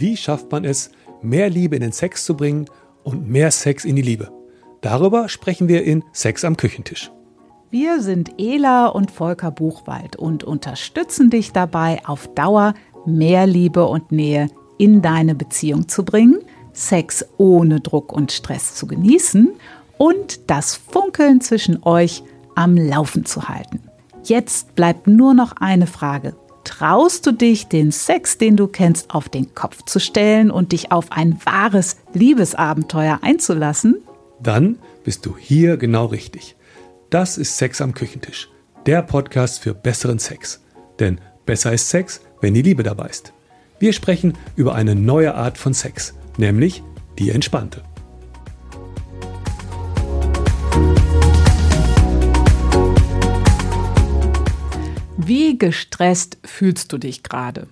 Wie schafft man es, mehr Liebe in den Sex zu bringen und mehr Sex in die Liebe? Darüber sprechen wir in Sex am Küchentisch. Wir sind Ela und Volker Buchwald und unterstützen dich dabei, auf Dauer mehr Liebe und Nähe in deine Beziehung zu bringen, Sex ohne Druck und Stress zu genießen und das Funkeln zwischen euch am Laufen zu halten. Jetzt bleibt nur noch eine Frage. Traust du dich, den Sex, den du kennst, auf den Kopf zu stellen und dich auf ein wahres Liebesabenteuer einzulassen? Dann bist du hier genau richtig. Das ist Sex am Küchentisch, der Podcast für besseren Sex. Denn besser ist Sex, wenn die Liebe dabei ist. Wir sprechen über eine neue Art von Sex, nämlich die entspannte. Wie gestresst fühlst du dich gerade?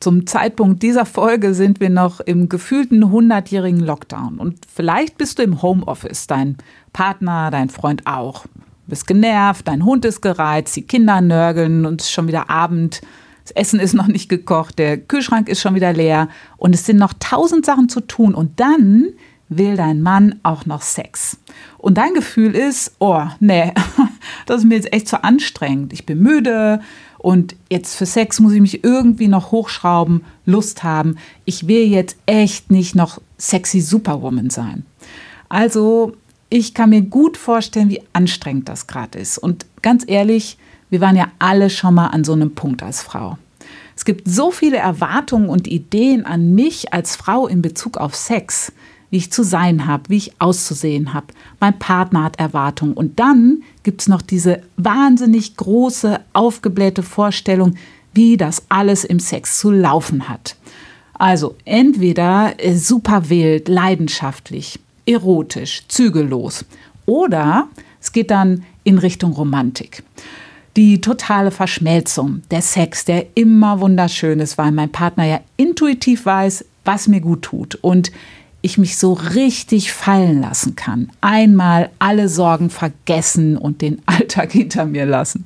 Zum Zeitpunkt dieser Folge sind wir noch im gefühlten 100-jährigen Lockdown und vielleicht bist du im Homeoffice, dein Partner, dein Freund auch. Du bist genervt, dein Hund ist gereizt, die Kinder nörgeln und es ist schon wieder Abend, das Essen ist noch nicht gekocht, der Kühlschrank ist schon wieder leer und es sind noch tausend Sachen zu tun und dann will dein Mann auch noch Sex. Und dein Gefühl ist, oh, nee, das ist mir jetzt echt zu anstrengend. Ich bin müde und jetzt für Sex muss ich mich irgendwie noch hochschrauben, Lust haben. Ich will jetzt echt nicht noch sexy Superwoman sein. Also, ich kann mir gut vorstellen, wie anstrengend das gerade ist. Und ganz ehrlich, wir waren ja alle schon mal an so einem Punkt als Frau. Es gibt so viele Erwartungen und Ideen an mich als Frau in Bezug auf Sex wie ich zu sein habe, wie ich auszusehen habe. Mein Partner hat Erwartungen. Und dann gibt es noch diese wahnsinnig große, aufgeblähte Vorstellung, wie das alles im Sex zu laufen hat. Also entweder äh, super wild, leidenschaftlich, erotisch, zügellos oder es geht dann in Richtung Romantik. Die totale Verschmelzung, der Sex, der immer wunderschön ist, weil mein Partner ja intuitiv weiß, was mir gut tut. Und ich mich so richtig fallen lassen kann. Einmal alle Sorgen vergessen und den Alltag hinter mir lassen.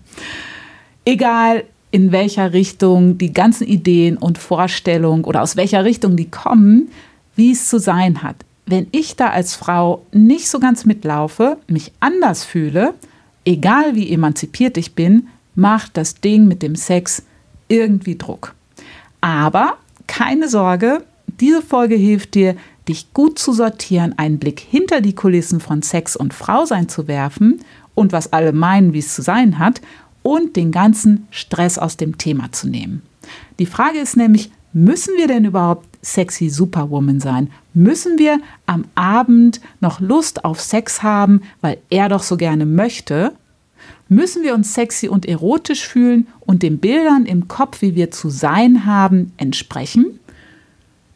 Egal in welcher Richtung die ganzen Ideen und Vorstellungen oder aus welcher Richtung die kommen, wie es zu sein hat. Wenn ich da als Frau nicht so ganz mitlaufe, mich anders fühle, egal wie emanzipiert ich bin, macht das Ding mit dem Sex irgendwie Druck. Aber keine Sorge, diese Folge hilft dir, dich gut zu sortieren, einen Blick hinter die Kulissen von Sex und Frausein zu werfen und was alle meinen, wie es zu sein hat, und den ganzen Stress aus dem Thema zu nehmen. Die Frage ist nämlich, müssen wir denn überhaupt sexy Superwoman sein? Müssen wir am Abend noch Lust auf Sex haben, weil er doch so gerne möchte? Müssen wir uns sexy und erotisch fühlen und den Bildern im Kopf, wie wir zu sein haben, entsprechen?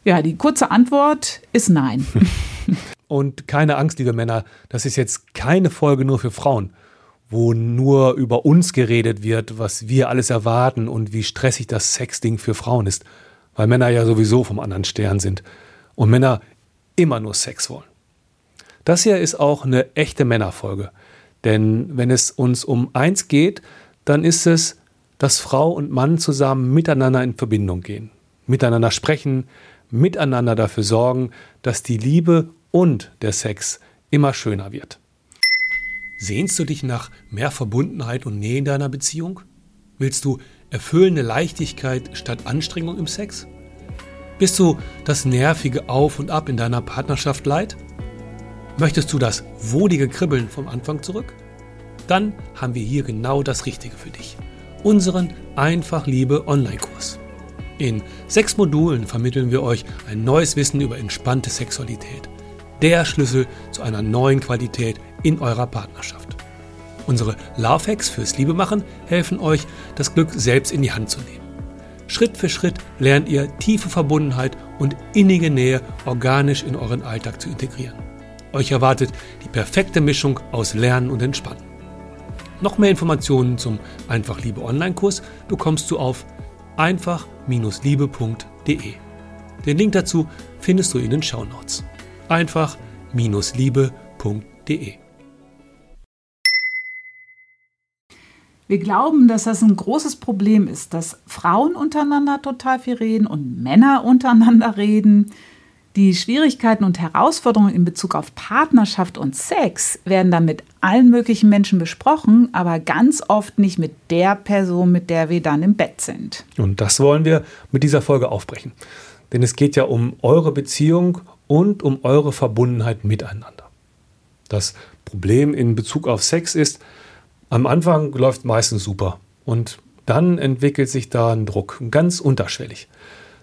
Ja, die kurze Antwort ist nein. Und keine Angst, liebe Männer, das ist jetzt keine Folge nur für Frauen, wo nur über uns geredet wird, was wir alles erwarten und wie stressig das Sexding für Frauen ist, weil Männer ja sowieso vom anderen Stern sind und Männer immer nur Sex wollen. Das hier ist auch eine echte Männerfolge, denn wenn es uns um eins geht, dann ist es, dass Frau und Mann zusammen miteinander in Verbindung gehen, miteinander sprechen, miteinander dafür sorgen, dass die Liebe und der Sex immer schöner wird. Sehnst du dich nach mehr Verbundenheit und Nähe in deiner Beziehung? Willst du erfüllende Leichtigkeit statt Anstrengung im Sex? Bist du das nervige Auf und Ab in deiner Partnerschaft leid? Möchtest du das wohlige Kribbeln vom Anfang zurück? Dann haben wir hier genau das Richtige für dich. Unseren Einfach Liebe Online-Kurs. In sechs Modulen vermitteln wir euch ein neues Wissen über entspannte Sexualität. Der Schlüssel zu einer neuen Qualität in eurer Partnerschaft. Unsere Love Hacks fürs Liebemachen helfen euch, das Glück selbst in die Hand zu nehmen. Schritt für Schritt lernt ihr tiefe Verbundenheit und innige Nähe organisch in euren Alltag zu integrieren. Euch erwartet die perfekte Mischung aus Lernen und Entspannen. Noch mehr Informationen zum Einfach Liebe Online-Kurs bekommst du auf einfach-liebe.de. Den Link dazu findest du in den Shownotes. Einfach-liebe.de. Wir glauben, dass das ein großes Problem ist, dass Frauen untereinander total viel reden und Männer untereinander reden. Die Schwierigkeiten und Herausforderungen in Bezug auf Partnerschaft und Sex werden dann mit allen möglichen Menschen besprochen, aber ganz oft nicht mit der Person, mit der wir dann im Bett sind. Und das wollen wir mit dieser Folge aufbrechen. Denn es geht ja um eure Beziehung und um eure Verbundenheit miteinander. Das Problem in Bezug auf Sex ist, am Anfang läuft meistens super und dann entwickelt sich da ein Druck, ganz unterschwellig.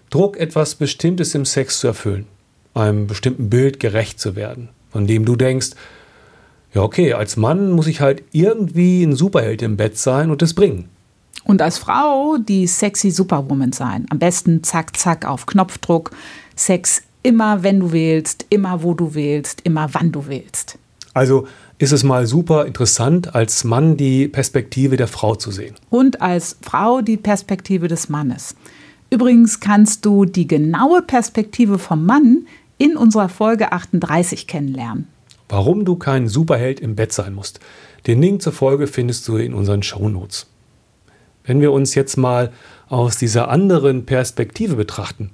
Druck, etwas Bestimmtes im Sex zu erfüllen, einem bestimmten Bild gerecht zu werden, von dem du denkst, ja okay, als Mann muss ich halt irgendwie ein Superheld im Bett sein und es bringen. Und als Frau die sexy Superwoman sein. Am besten zack, zack auf Knopfdruck. Sex immer, wenn du willst, immer, wo du willst, immer, wann du willst. Also ist es mal super interessant, als Mann die Perspektive der Frau zu sehen. Und als Frau die Perspektive des Mannes. Übrigens kannst du die genaue Perspektive vom Mann in unserer Folge 38 kennenlernen. Warum du kein Superheld im Bett sein musst. Den Link zur Folge findest du in unseren Shownotes. Wenn wir uns jetzt mal aus dieser anderen Perspektive betrachten,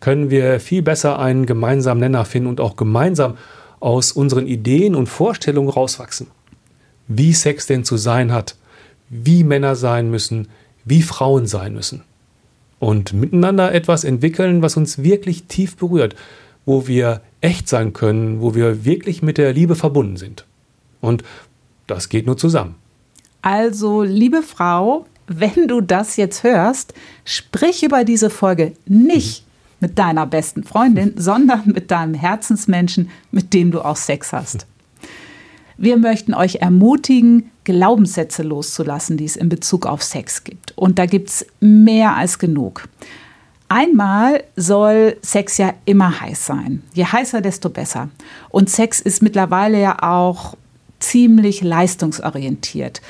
können wir viel besser einen gemeinsamen Nenner finden und auch gemeinsam aus unseren Ideen und Vorstellungen rauswachsen. Wie Sex denn zu sein hat, wie Männer sein müssen, wie Frauen sein müssen. Und miteinander etwas entwickeln, was uns wirklich tief berührt, wo wir echt sein können, wo wir wirklich mit der Liebe verbunden sind. Und das geht nur zusammen. Also, liebe Frau, wenn du das jetzt hörst, sprich über diese Folge nicht mit deiner besten Freundin, sondern mit deinem Herzensmenschen, mit dem du auch Sex hast. Wir möchten euch ermutigen, Glaubenssätze loszulassen, die es in Bezug auf Sex gibt. Und da gibt es mehr als genug. Einmal soll Sex ja immer heiß sein. Je heißer, desto besser. Und Sex ist mittlerweile ja auch ziemlich leistungsorientiert.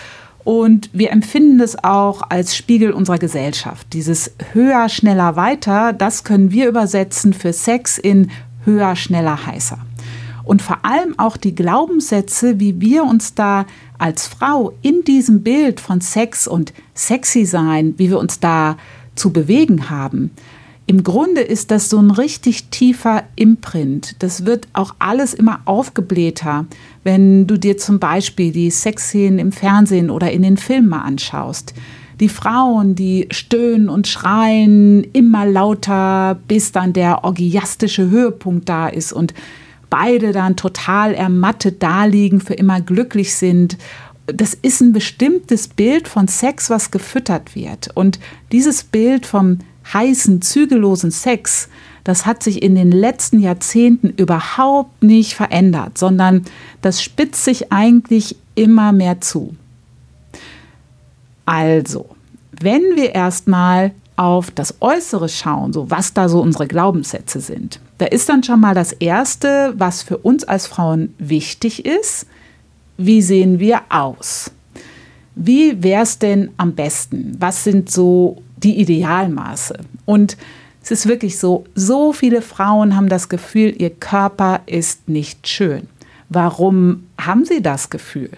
Und wir empfinden es auch als Spiegel unserer Gesellschaft. Dieses höher, schneller, weiter, das können wir übersetzen für Sex in höher, schneller, heißer. Und vor allem auch die Glaubenssätze, wie wir uns da als Frau in diesem Bild von Sex und sexy sein, wie wir uns da zu bewegen haben. Im Grunde ist das so ein richtig tiefer Imprint. Das wird auch alles immer aufgeblähter, wenn du dir zum Beispiel die Sexszenen im Fernsehen oder in den Filmen mal anschaust. Die Frauen, die stöhnen und schreien immer lauter, bis dann der orgiastische Höhepunkt da ist und beide dann total ermattet daliegen, für immer glücklich sind. Das ist ein bestimmtes Bild von Sex, was gefüttert wird. Und dieses Bild vom heißen, zügellosen Sex, das hat sich in den letzten Jahrzehnten überhaupt nicht verändert, sondern das spitzt sich eigentlich immer mehr zu. Also, wenn wir erstmal auf das Äußere schauen, so was da so unsere Glaubenssätze sind, da ist dann schon mal das Erste, was für uns als Frauen wichtig ist, wie sehen wir aus? Wie wäre es denn am besten? Was sind so die Idealmaße. Und es ist wirklich so, so viele Frauen haben das Gefühl, ihr Körper ist nicht schön. Warum haben sie das Gefühl?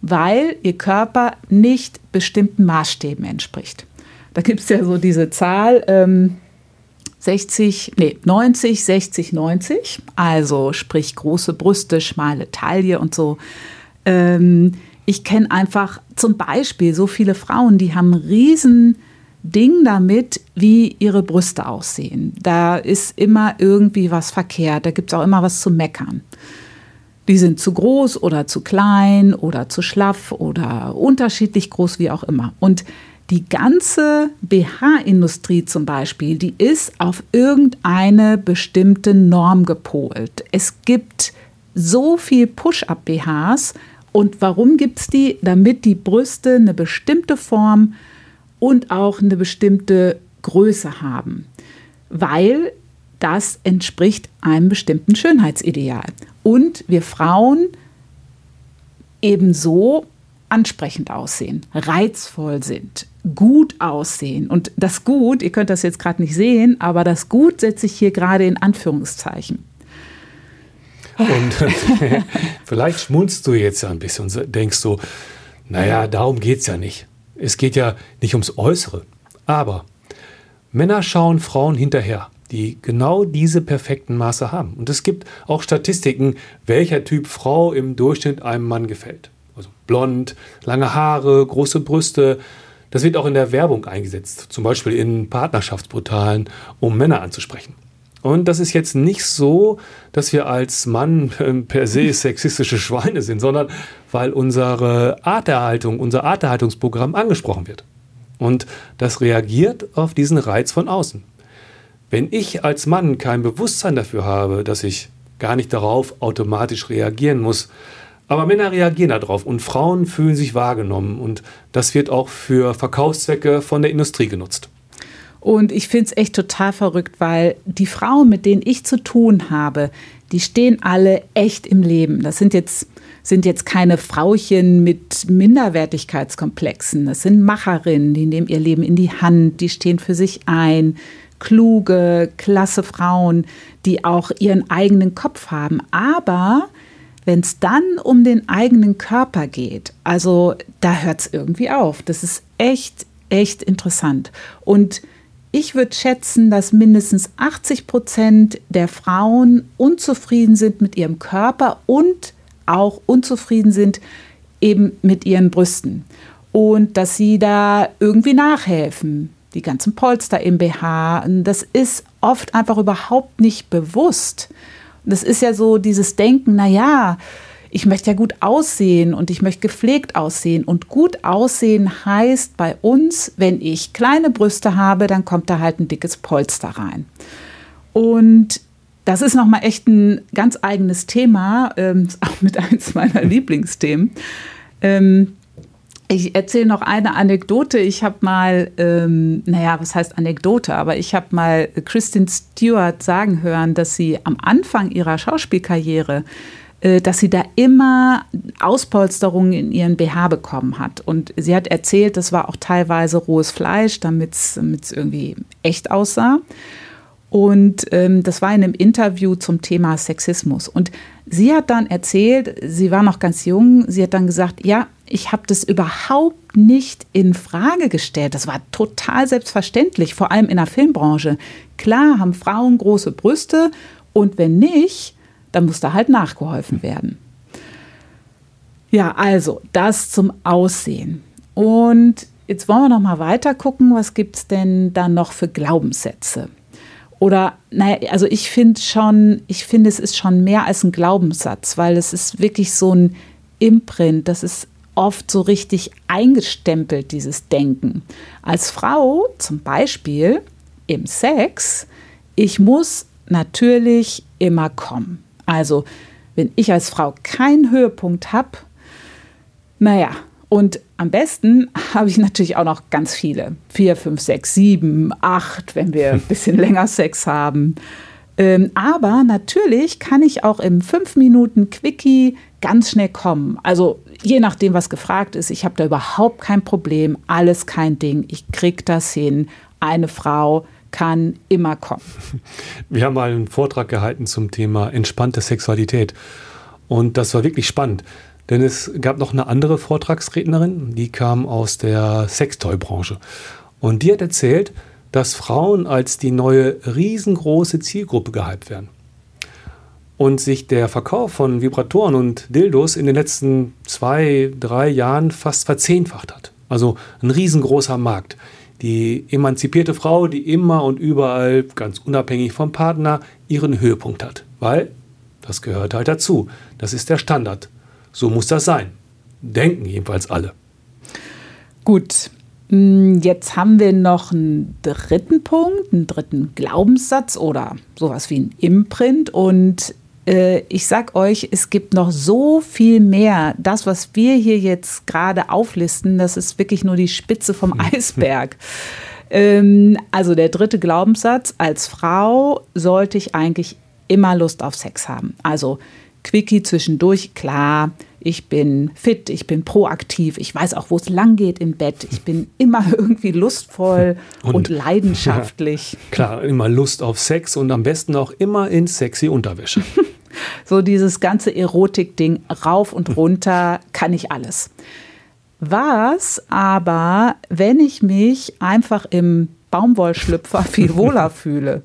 Weil ihr Körper nicht bestimmten Maßstäben entspricht. Da gibt es ja so diese Zahl ähm, 60, nee, 90, 60, 90. Also sprich große Brüste, schmale Taille und so. Ähm, ich kenne einfach zum Beispiel so viele Frauen, die haben riesen Ding damit, wie ihre Brüste aussehen. Da ist immer irgendwie was verkehrt, da gibt es auch immer was zu meckern. Die sind zu groß oder zu klein oder zu schlaff oder unterschiedlich groß, wie auch immer. Und die ganze BH-Industrie zum Beispiel, die ist auf irgendeine bestimmte Norm gepolt. Es gibt so viel Push-up-BHs. Und warum gibt es die? Damit die Brüste eine bestimmte Form und auch eine bestimmte Größe haben, weil das entspricht einem bestimmten Schönheitsideal. Und wir Frauen ebenso ansprechend aussehen, reizvoll sind, gut aussehen. Und das Gut, ihr könnt das jetzt gerade nicht sehen, aber das Gut setze ich hier gerade in Anführungszeichen. Und vielleicht schmunzt du jetzt ja ein bisschen und denkst so, naja, darum geht es ja nicht. Es geht ja nicht ums Äußere. Aber Männer schauen Frauen hinterher, die genau diese perfekten Maße haben. Und es gibt auch Statistiken, welcher Typ Frau im Durchschnitt einem Mann gefällt. Also blond, lange Haare, große Brüste. Das wird auch in der Werbung eingesetzt, zum Beispiel in Partnerschaftsportalen, um Männer anzusprechen. Und das ist jetzt nicht so, dass wir als Mann ähm, per se sexistische Schweine sind, sondern weil unsere Arterhaltung, unser Arterhaltungsprogramm angesprochen wird. Und das reagiert auf diesen Reiz von außen. Wenn ich als Mann kein Bewusstsein dafür habe, dass ich gar nicht darauf automatisch reagieren muss, aber Männer reagieren darauf und Frauen fühlen sich wahrgenommen und das wird auch für Verkaufszwecke von der Industrie genutzt. Und ich finde es echt total verrückt, weil die Frauen, mit denen ich zu tun habe, die stehen alle echt im Leben. Das sind jetzt, sind jetzt keine Frauchen mit Minderwertigkeitskomplexen. Das sind Macherinnen, die nehmen ihr Leben in die Hand, die stehen für sich ein. Kluge, klasse Frauen, die auch ihren eigenen Kopf haben. Aber wenn es dann um den eigenen Körper geht, also da hört es irgendwie auf. Das ist echt, echt interessant. Und ich würde schätzen, dass mindestens 80 Prozent der Frauen unzufrieden sind mit ihrem Körper und auch unzufrieden sind eben mit ihren Brüsten. Und dass sie da irgendwie nachhelfen. Die ganzen Polster im BH. Das ist oft einfach überhaupt nicht bewusst. Das ist ja so dieses Denken, naja, ich möchte ja gut aussehen und ich möchte gepflegt aussehen. Und gut aussehen heißt bei uns, wenn ich kleine Brüste habe, dann kommt da halt ein dickes Polster rein. Und das ist nochmal echt ein ganz eigenes Thema, ähm, auch mit eins meiner Lieblingsthemen. Ähm, ich erzähle noch eine Anekdote. Ich habe mal, ähm, naja, was heißt Anekdote, aber ich habe mal Kristen Stewart sagen hören, dass sie am Anfang ihrer Schauspielkarriere dass sie da immer Auspolsterungen in ihren BH bekommen hat. Und sie hat erzählt, das war auch teilweise rohes Fleisch, damit es irgendwie echt aussah. Und ähm, das war in einem Interview zum Thema Sexismus. Und sie hat dann erzählt, sie war noch ganz jung, sie hat dann gesagt, ja, ich habe das überhaupt nicht in Frage gestellt. Das war total selbstverständlich, vor allem in der Filmbranche. Klar haben Frauen große Brüste und wenn nicht, dann muss da halt nachgeholfen werden. Ja, also das zum Aussehen. Und jetzt wollen wir noch mal weiter gucken, was gibt es denn da noch für Glaubenssätze? Oder, naja, also ich finde schon, ich finde, es ist schon mehr als ein Glaubenssatz, weil es ist wirklich so ein Imprint, das ist oft so richtig eingestempelt, dieses Denken. Als Frau zum Beispiel im Sex, ich muss natürlich immer kommen. Also, wenn ich als Frau keinen Höhepunkt habe, naja, und am besten habe ich natürlich auch noch ganz viele. Vier, fünf, sechs, sieben, acht, wenn wir ein bisschen länger Sex haben. Ähm, aber natürlich kann ich auch im fünf Minuten Quickie ganz schnell kommen. Also je nachdem, was gefragt ist, ich habe da überhaupt kein Problem, alles kein Ding, ich kriege das hin. Eine Frau kann immer kommen. Wir haben mal einen Vortrag gehalten zum Thema entspannte Sexualität. Und das war wirklich spannend. Denn es gab noch eine andere Vortragsrednerin, die kam aus der Sextoy-Branche. Und die hat erzählt, dass Frauen als die neue riesengroße Zielgruppe gehypt werden. Und sich der Verkauf von Vibratoren und Dildos in den letzten zwei, drei Jahren fast verzehnfacht hat. Also ein riesengroßer Markt die emanzipierte Frau, die immer und überall, ganz unabhängig vom Partner, ihren Höhepunkt hat. Weil das gehört halt dazu. Das ist der Standard. So muss das sein. Denken jedenfalls alle. Gut, hm, Jetzt haben wir noch einen dritten Punkt, einen dritten Glaubenssatz oder sowas wie ein Imprint. Und ich sag euch, es gibt noch so viel mehr. Das, was wir hier jetzt gerade auflisten, das ist wirklich nur die Spitze vom Eisberg. ähm, also der dritte Glaubenssatz, als Frau sollte ich eigentlich immer Lust auf Sex haben. Also Quickie zwischendurch, klar, ich bin fit, ich bin proaktiv, ich weiß auch, wo es lang geht im Bett, ich bin immer irgendwie lustvoll und, und leidenschaftlich. Ja, klar, immer Lust auf Sex und am besten auch immer in sexy Unterwäsche. So dieses ganze Erotik-Ding rauf und runter kann ich alles. Was aber, wenn ich mich einfach im Baumwollschlüpfer viel wohler fühle?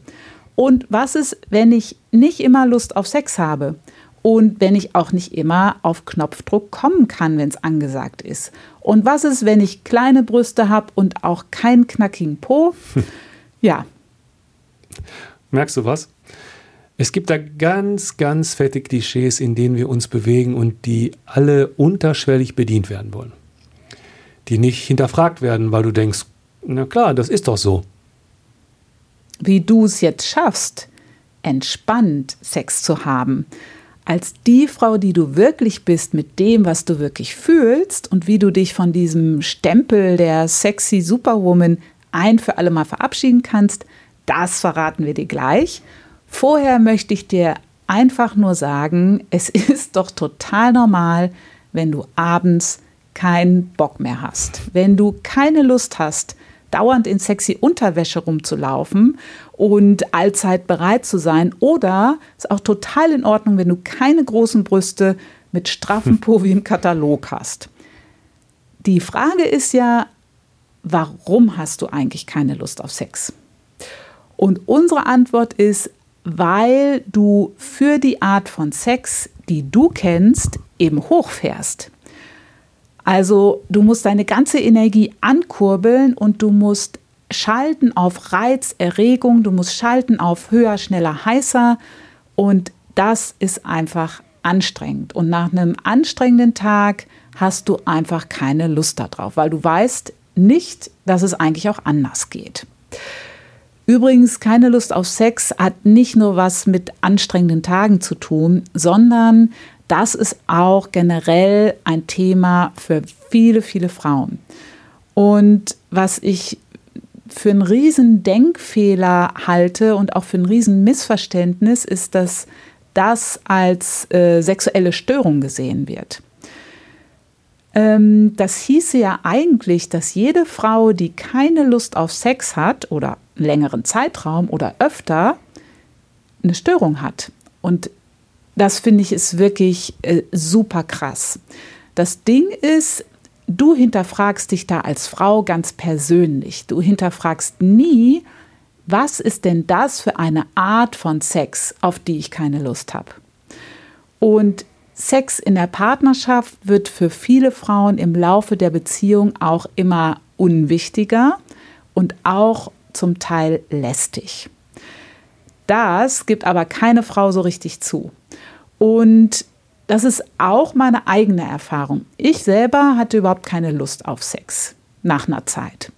Und was ist, wenn ich nicht immer Lust auf Sex habe? Und wenn ich auch nicht immer auf Knopfdruck kommen kann, wenn es angesagt ist? Und was ist, wenn ich kleine Brüste habe und auch keinen knackigen Po? Ja. Merkst du was? Es gibt da ganz, ganz fette Klischees, in denen wir uns bewegen und die alle unterschwellig bedient werden wollen die nicht hinterfragt werden, weil du denkst, na klar, das ist doch so. Wie du es jetzt schaffst, entspannt Sex zu haben, als die Frau, die du wirklich bist, mit dem, was du wirklich fühlst und wie du dich von diesem Stempel der sexy Superwoman ein für alle Mal verabschieden kannst, das verraten wir dir gleich. Vorher möchte ich dir einfach nur sagen, es ist doch total normal, wenn du abends keinen Bock mehr hast, wenn du keine Lust hast, dauernd in sexy Unterwäsche rumzulaufen und allzeit bereit zu sein. Oder ist auch total in Ordnung, wenn du keine großen Brüste mit straffen hm. Po wie im Katalog hast. Die Frage ist ja, warum hast du eigentlich keine Lust auf Sex? Und unsere Antwort ist, weil du für die Art von Sex, die du kennst, eben hochfährst. Also du musst deine ganze Energie ankurbeln und du musst schalten auf Reiz, Erregung, du musst schalten auf höher, schneller, heißer und das ist einfach anstrengend. Und nach einem anstrengenden Tag hast du einfach keine Lust darauf, weil du weißt nicht, dass es eigentlich auch anders geht. Übrigens, keine Lust auf Sex hat nicht nur was mit anstrengenden Tagen zu tun, sondern das ist auch generell ein Thema für viele, viele Frauen. Und was ich für einen riesen Denkfehler halte und auch für ein riesen Missverständnis ist, dass das als äh, sexuelle Störung gesehen wird. Ähm, das hieße ja eigentlich, dass jede Frau, die keine Lust auf Sex hat oder einen längeren Zeitraum oder öfter, eine Störung hat. Und das finde ich ist wirklich äh, super krass. Das Ding ist, du hinterfragst dich da als Frau ganz persönlich. Du hinterfragst nie, was ist denn das für eine Art von Sex, auf die ich keine Lust habe. Und Sex in der Partnerschaft wird für viele Frauen im Laufe der Beziehung auch immer unwichtiger und auch zum Teil lästig. Das gibt aber keine Frau so richtig zu. Und das ist auch meine eigene Erfahrung. Ich selber hatte überhaupt keine Lust auf Sex nach einer Zeit.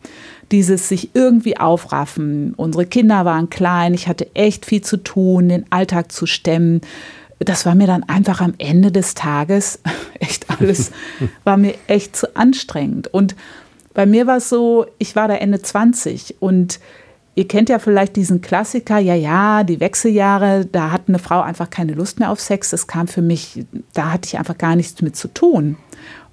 Dieses sich irgendwie aufraffen. Unsere Kinder waren klein, ich hatte echt viel zu tun, den Alltag zu stemmen. Das war mir dann einfach am Ende des Tages echt alles, war mir echt zu anstrengend. Und bei mir war es so, ich war da Ende 20 und Ihr kennt ja vielleicht diesen Klassiker, ja, ja, die Wechseljahre, da hat eine Frau einfach keine Lust mehr auf Sex. Das kam für mich, da hatte ich einfach gar nichts mit zu tun.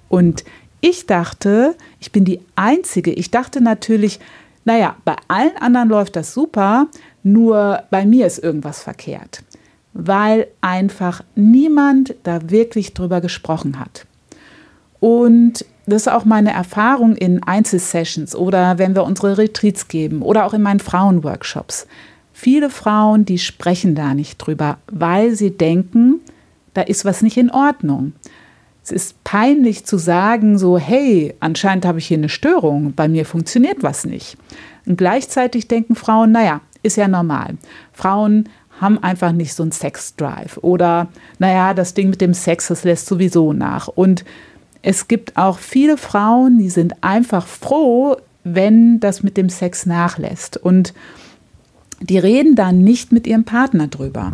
Und ich dachte, ich bin die Einzige. Ich dachte natürlich, naja, bei allen anderen läuft das super, nur bei mir ist irgendwas verkehrt, weil einfach niemand da wirklich drüber gesprochen hat. Und das ist auch meine Erfahrung in Einzelsessions oder wenn wir unsere Retreats geben oder auch in meinen Frauenworkshops. Viele Frauen, die sprechen da nicht drüber, weil sie denken, da ist was nicht in Ordnung. Es ist peinlich zu sagen, so, hey, anscheinend habe ich hier eine Störung, bei mir funktioniert was nicht. Und gleichzeitig denken Frauen, naja, ist ja normal. Frauen haben einfach nicht so einen Sex-Drive oder, naja, das Ding mit dem Sex, das lässt sowieso nach. Und es gibt auch viele Frauen, die sind einfach froh, wenn das mit dem Sex nachlässt. Und die reden dann nicht mit ihrem Partner drüber.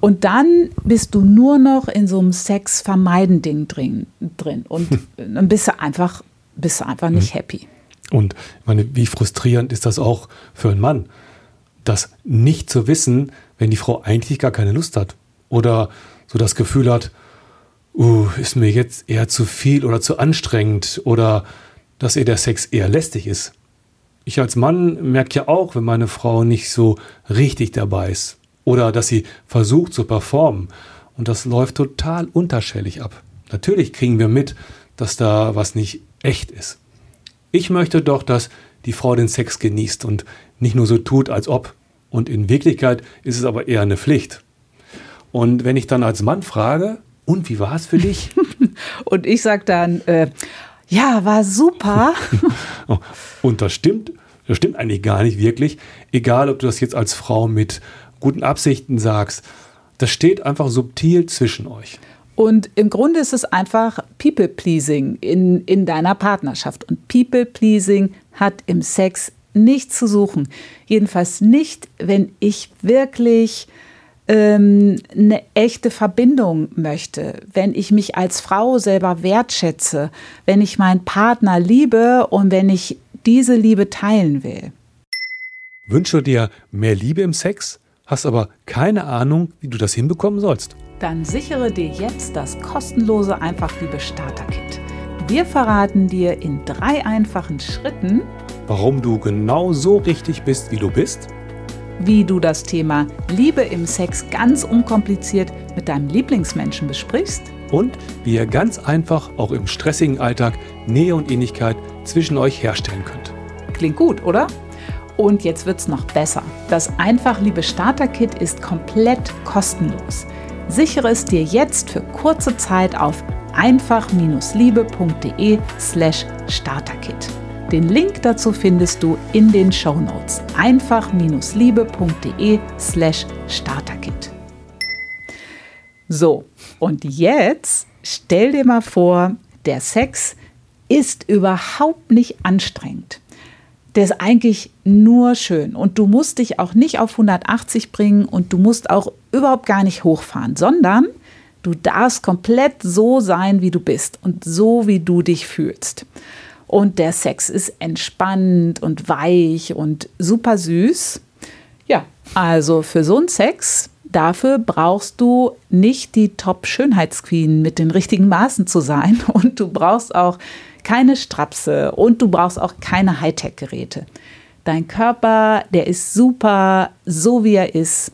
Und dann bist du nur noch in so einem Sex-Vermeiden-Ding drin, drin. Und dann bist du einfach, bist du einfach nicht mhm. happy. Und ich meine, wie frustrierend ist das auch für einen Mann, das nicht zu wissen, wenn die Frau eigentlich gar keine Lust hat. Oder so das Gefühl hat, uh, ist mir jetzt eher zu viel oder zu anstrengend oder dass ihr der Sex eher lästig ist. Ich als Mann merke ja auch, wenn meine Frau nicht so richtig dabei ist oder dass sie versucht zu performen und das läuft total unterschwellig ab. Natürlich kriegen wir mit, dass da was nicht echt ist. Ich möchte doch, dass die Frau den Sex genießt und nicht nur so tut, als ob. Und in Wirklichkeit ist es aber eher eine Pflicht. Und wenn ich dann als Mann frage, und wie war es für dich? und ich sage dann, äh, ja, war super. und das stimmt, das stimmt eigentlich gar nicht wirklich. Egal, ob du das jetzt als Frau mit guten Absichten sagst, das steht einfach subtil zwischen euch. Und im Grunde ist es einfach People-Pleasing in, in deiner Partnerschaft. Und People-Pleasing hat im Sex nichts zu suchen. Jedenfalls nicht, wenn ich wirklich ähm, eine echte Verbindung möchte, wenn ich mich als Frau selber wertschätze, wenn ich meinen Partner liebe und wenn ich diese Liebe teilen will. Wünsche dir mehr Liebe im Sex, hast aber keine Ahnung, wie du das hinbekommen sollst? Dann sichere dir jetzt das kostenlose Einfachliebe Starter Kit. Wir verraten dir in drei einfachen Schritten, warum du genau so richtig bist, wie du bist wie du das Thema Liebe im Sex ganz unkompliziert mit deinem Lieblingsmenschen besprichst und wie ihr ganz einfach auch im stressigen Alltag Nähe und Ähnlichkeit zwischen euch herstellen könnt. Klingt gut, oder? Und jetzt wird's noch besser. Das Einfach Liebe Starter Kit ist komplett kostenlos. Sichere es dir jetzt für kurze Zeit auf einfach-liebe.de/slash starterkit. Den Link dazu findest du in den Show Notes. einfach-liebe.de slash starterkit. So, und jetzt stell dir mal vor, der Sex ist überhaupt nicht anstrengend. Der ist eigentlich nur schön und du musst dich auch nicht auf 180 bringen und du musst auch überhaupt gar nicht hochfahren, sondern du darfst komplett so sein, wie du bist und so, wie du dich fühlst. Und der Sex ist entspannt und weich und super süß. Ja, also für so einen Sex, dafür brauchst du nicht die Top-Schönheitsqueen mit den richtigen Maßen zu sein. Und du brauchst auch keine Strapse und du brauchst auch keine Hightech-Geräte. Dein Körper, der ist super, so wie er ist.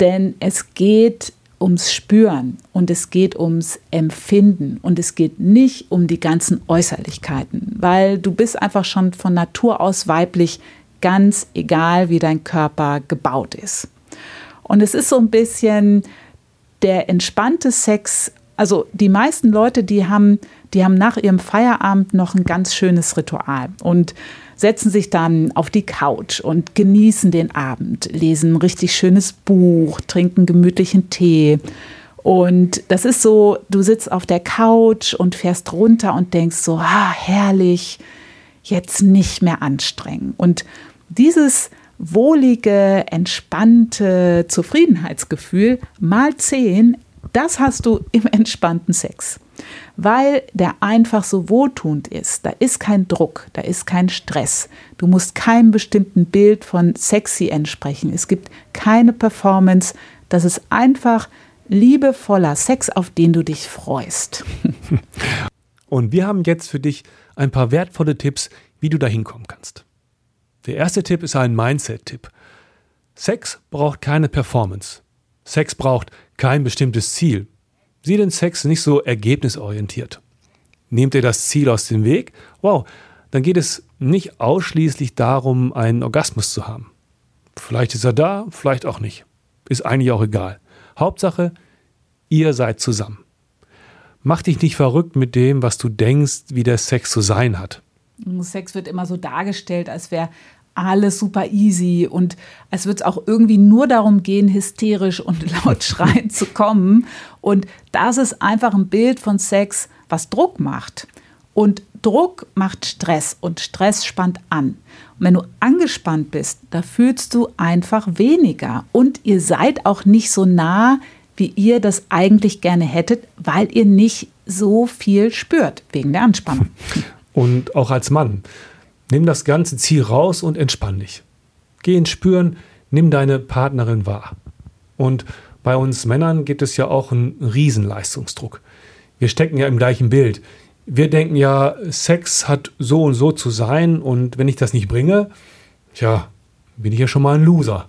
Denn es geht ums Spüren und es geht ums Empfinden und es geht nicht um die ganzen Äußerlichkeiten, weil du bist einfach schon von Natur aus weiblich, ganz egal wie dein Körper gebaut ist. Und es ist so ein bisschen der entspannte Sex. Also die meisten Leute, die haben, die haben nach ihrem Feierabend noch ein ganz schönes Ritual und setzen sich dann auf die Couch und genießen den Abend, lesen ein richtig schönes Buch, trinken gemütlichen Tee. Und das ist so, du sitzt auf der Couch und fährst runter und denkst so, ah, herrlich, jetzt nicht mehr anstrengen. Und dieses wohlige, entspannte Zufriedenheitsgefühl mal zehn, das hast du im entspannten Sex weil der einfach so wohltuend ist. Da ist kein Druck, da ist kein Stress. Du musst keinem bestimmten Bild von sexy entsprechen. Es gibt keine Performance. Das ist einfach liebevoller Sex, auf den du dich freust. Und wir haben jetzt für dich ein paar wertvolle Tipps, wie du da hinkommen kannst. Der erste Tipp ist ein Mindset-Tipp. Sex braucht keine Performance. Sex braucht kein bestimmtes Ziel. Sieh den Sex nicht so ergebnisorientiert. Nehmt ihr das Ziel aus dem Weg? Wow, dann geht es nicht ausschließlich darum, einen Orgasmus zu haben. Vielleicht ist er da, vielleicht auch nicht. Ist eigentlich auch egal. Hauptsache, ihr seid zusammen. Mach dich nicht verrückt mit dem, was du denkst, wie der Sex zu sein hat. Sex wird immer so dargestellt, als wäre alles super easy und es wird auch irgendwie nur darum gehen, hysterisch und laut schreien zu kommen. Und das ist einfach ein Bild von Sex, was Druck macht. Und Druck macht Stress und Stress spannt an. Und wenn du angespannt bist, da fühlst du einfach weniger. Und ihr seid auch nicht so nah, wie ihr das eigentlich gerne hättet, weil ihr nicht so viel spürt wegen der Anspannung. Und auch als Mann. Nimm das ganze Ziel raus und entspann dich. Geh ins Spüren, nimm deine Partnerin wahr. Und bei uns Männern gibt es ja auch einen Riesenleistungsdruck. Wir stecken ja im gleichen Bild. Wir denken ja, Sex hat so und so zu sein und wenn ich das nicht bringe, tja, bin ich ja schon mal ein Loser.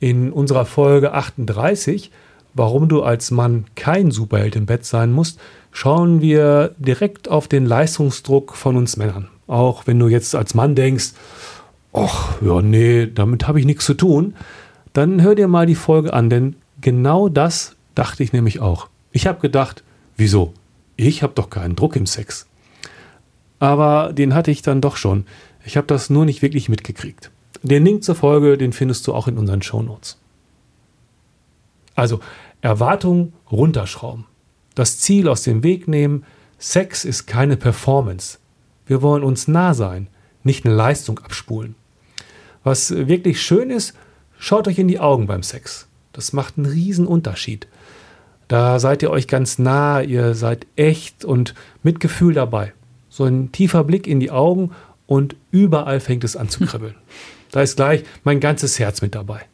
In unserer Folge 38 warum du als Mann kein Superheld im Bett sein musst, schauen wir direkt auf den Leistungsdruck von uns Männern. Auch wenn du jetzt als Mann denkst, ach ja, nee, damit habe ich nichts zu tun, dann hör dir mal die Folge an, denn genau das dachte ich nämlich auch. Ich habe gedacht, wieso? Ich habe doch keinen Druck im Sex. Aber den hatte ich dann doch schon. Ich habe das nur nicht wirklich mitgekriegt. Den Link zur Folge, den findest du auch in unseren Shownotes. Also Erwartungen runterschrauben. Das Ziel aus dem Weg nehmen. Sex ist keine Performance. Wir wollen uns nah sein, nicht eine Leistung abspulen. Was wirklich schön ist, schaut euch in die Augen beim Sex. Das macht einen riesen Unterschied. Da seid ihr euch ganz nah, ihr seid echt und mit Gefühl dabei. So ein tiefer Blick in die Augen und überall fängt es an zu kribbeln. Da ist gleich mein ganzes Herz mit dabei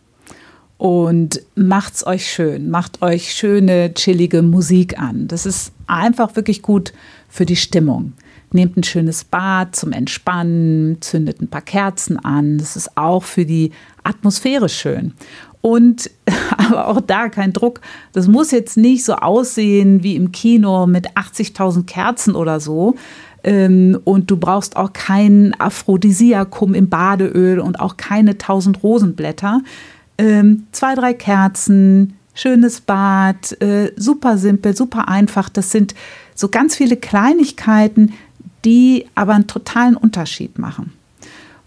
und macht's euch schön, macht euch schöne, chillige Musik an. Das ist einfach wirklich gut für die Stimmung. Nehmt ein schönes Bad zum Entspannen, zündet ein paar Kerzen an. Das ist auch für die Atmosphäre schön. Und aber auch da kein Druck. Das muss jetzt nicht so aussehen wie im Kino mit 80.000 Kerzen oder so. Ähm, und du brauchst auch kein Aphrodisiakum im Badeöl und auch keine 1000 Rosenblätter ähm, zwei, drei Kerzen, schönes Bad, äh, super simpel, super einfach. Das sind so ganz viele Kleinigkeiten, die aber einen totalen Unterschied machen.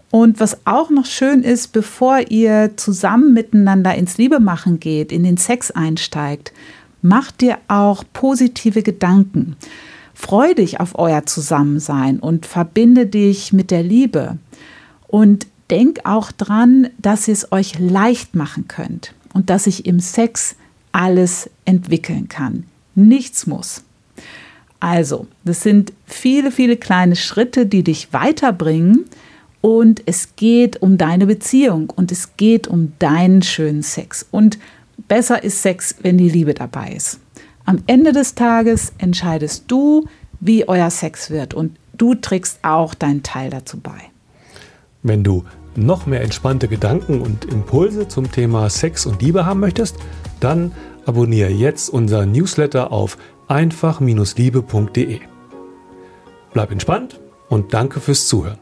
Und was auch noch schön ist, bevor ihr zusammen miteinander ins Liebemachen geht, in den Sex einsteigt, macht dir auch positive Gedanken. Freu dich auf euer Zusammensein und verbinde dich mit der Liebe. Und denk auch dran, dass ihr es euch leicht machen könnt und dass sich im Sex alles entwickeln kann. Nichts muss. Also, das sind viele, viele kleine Schritte, die dich weiterbringen und es geht um deine Beziehung und es geht um deinen schönen Sex. Und besser ist Sex, wenn die Liebe dabei ist. Am Ende des Tages entscheidest du, wie euer Sex wird und du trägst auch deinen Teil dazu bei. Wenn du noch mehr entspannte Gedanken und Impulse zum Thema Sex und Liebe haben möchtest, dann abonniere jetzt unser Newsletter auf einfach-liebe.de. Bleib entspannt und danke fürs Zuhören.